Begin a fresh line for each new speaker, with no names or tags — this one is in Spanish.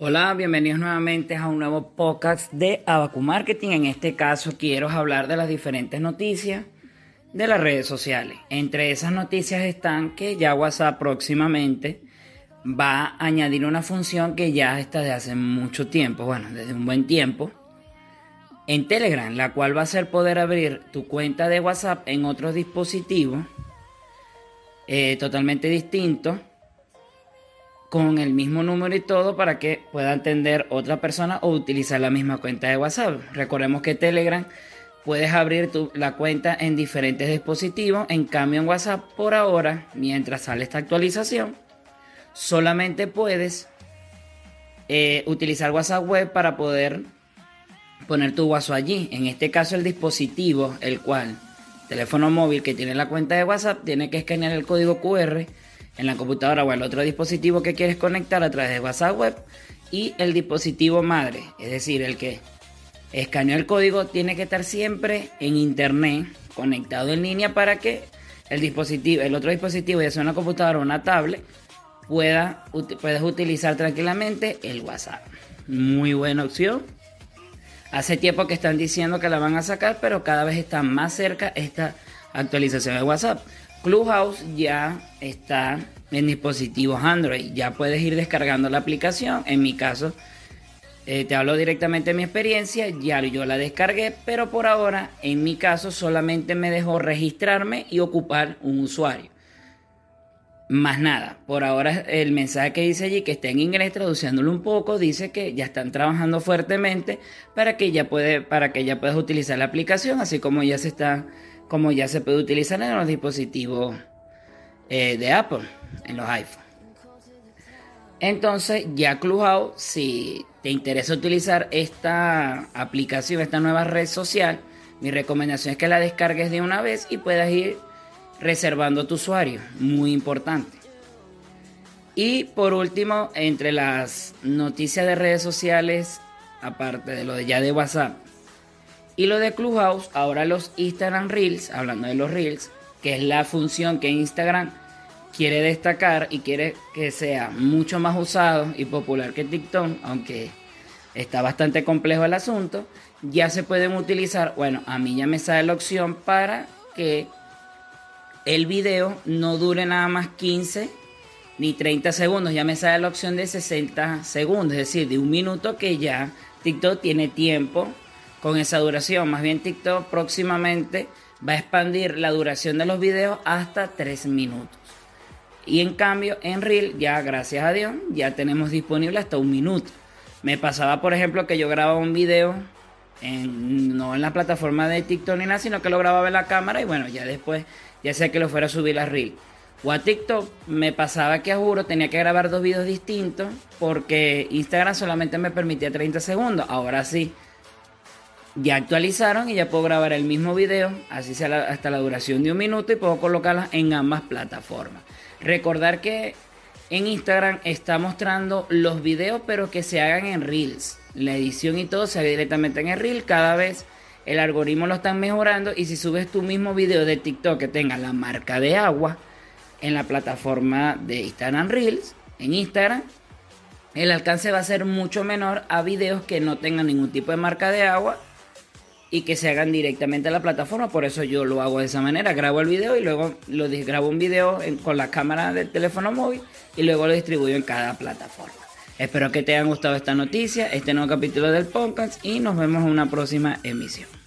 Hola, bienvenidos nuevamente a un nuevo podcast de Abacu Marketing. En este caso quiero hablar de las diferentes noticias de las redes sociales. Entre esas noticias están que ya WhatsApp próximamente va a añadir una función que ya está de hace mucho tiempo, bueno, desde un buen tiempo, en Telegram, la cual va a ser poder abrir tu cuenta de WhatsApp en otros dispositivos eh, totalmente distintos con el mismo número y todo para que pueda entender otra persona o utilizar la misma cuenta de WhatsApp. Recordemos que Telegram puedes abrir tu, la cuenta en diferentes dispositivos, en cambio en WhatsApp por ahora, mientras sale esta actualización, solamente puedes eh, utilizar WhatsApp web para poder poner tu WhatsApp allí. En este caso el dispositivo, el cual, teléfono móvil que tiene la cuenta de WhatsApp, tiene que escanear el código QR en la computadora o el otro dispositivo que quieres conectar a través de WhatsApp Web y el dispositivo madre, es decir, el que escaneó el código tiene que estar siempre en internet conectado en línea para que el dispositivo, el otro dispositivo, ya sea una computadora o una tablet, pueda puedes utilizar tranquilamente el WhatsApp. Muy buena opción. Hace tiempo que están diciendo que la van a sacar, pero cada vez está más cerca esta actualización de WhatsApp. Clubhouse ya está en dispositivos Android. Ya puedes ir descargando la aplicación. En mi caso, eh, te hablo directamente de mi experiencia. Ya yo la descargué, pero por ahora, en mi caso, solamente me dejó registrarme y ocupar un usuario. Más nada, por ahora el mensaje que dice allí, que está en inglés, traduciéndolo un poco, dice que ya están trabajando fuertemente para que ya, puede, para que ya puedas utilizar la aplicación, así como ya se está como ya se puede utilizar en los dispositivos eh, de Apple, en los iPhones. Entonces, ya Clubhouse, si te interesa utilizar esta aplicación, esta nueva red social, mi recomendación es que la descargues de una vez y puedas ir reservando tu usuario. Muy importante. Y por último, entre las noticias de redes sociales, aparte de lo de ya de WhatsApp y lo de Clubhouse, ahora los Instagram Reels, hablando de los Reels, que es la función que Instagram quiere destacar y quiere que sea mucho más usado y popular que TikTok, aunque está bastante complejo el asunto, ya se pueden utilizar, bueno, a mí ya me sale la opción para que el video no dure nada más 15 ni 30 segundos, ya me sale la opción de 60 segundos, es decir, de un minuto que ya TikTok tiene tiempo con esa duración. Más bien TikTok próximamente va a expandir la duración de los videos hasta 3 minutos. Y en cambio en Reel ya gracias a Dios ya tenemos disponible hasta un minuto. Me pasaba por ejemplo que yo grababa un video en, no en la plataforma de TikTok ni nada, sino que lo grababa en la cámara y bueno, ya después ya sea que lo fuera a subir a Reel. O a TikTok me pasaba que a juro tenía que grabar dos videos distintos porque Instagram solamente me permitía 30 segundos. Ahora sí, ya actualizaron y ya puedo grabar el mismo video, así sea hasta la duración de un minuto y puedo colocarlas en ambas plataformas. Recordar que en Instagram está mostrando los videos, pero que se hagan en Reels. La edición y todo se haga directamente en el Reel. Cada vez el algoritmo lo están mejorando. Y si subes tu mismo video de TikTok que tenga la marca de agua en la plataforma de Instagram Reels, en Instagram, el alcance va a ser mucho menor a videos que no tengan ningún tipo de marca de agua y que se hagan directamente a la plataforma. Por eso yo lo hago de esa manera. Grabo el video y luego lo grabo un video con la cámara del teléfono móvil y luego lo distribuyo en cada plataforma. Espero que te haya gustado esta noticia, este nuevo capítulo del podcast y nos vemos en una próxima emisión.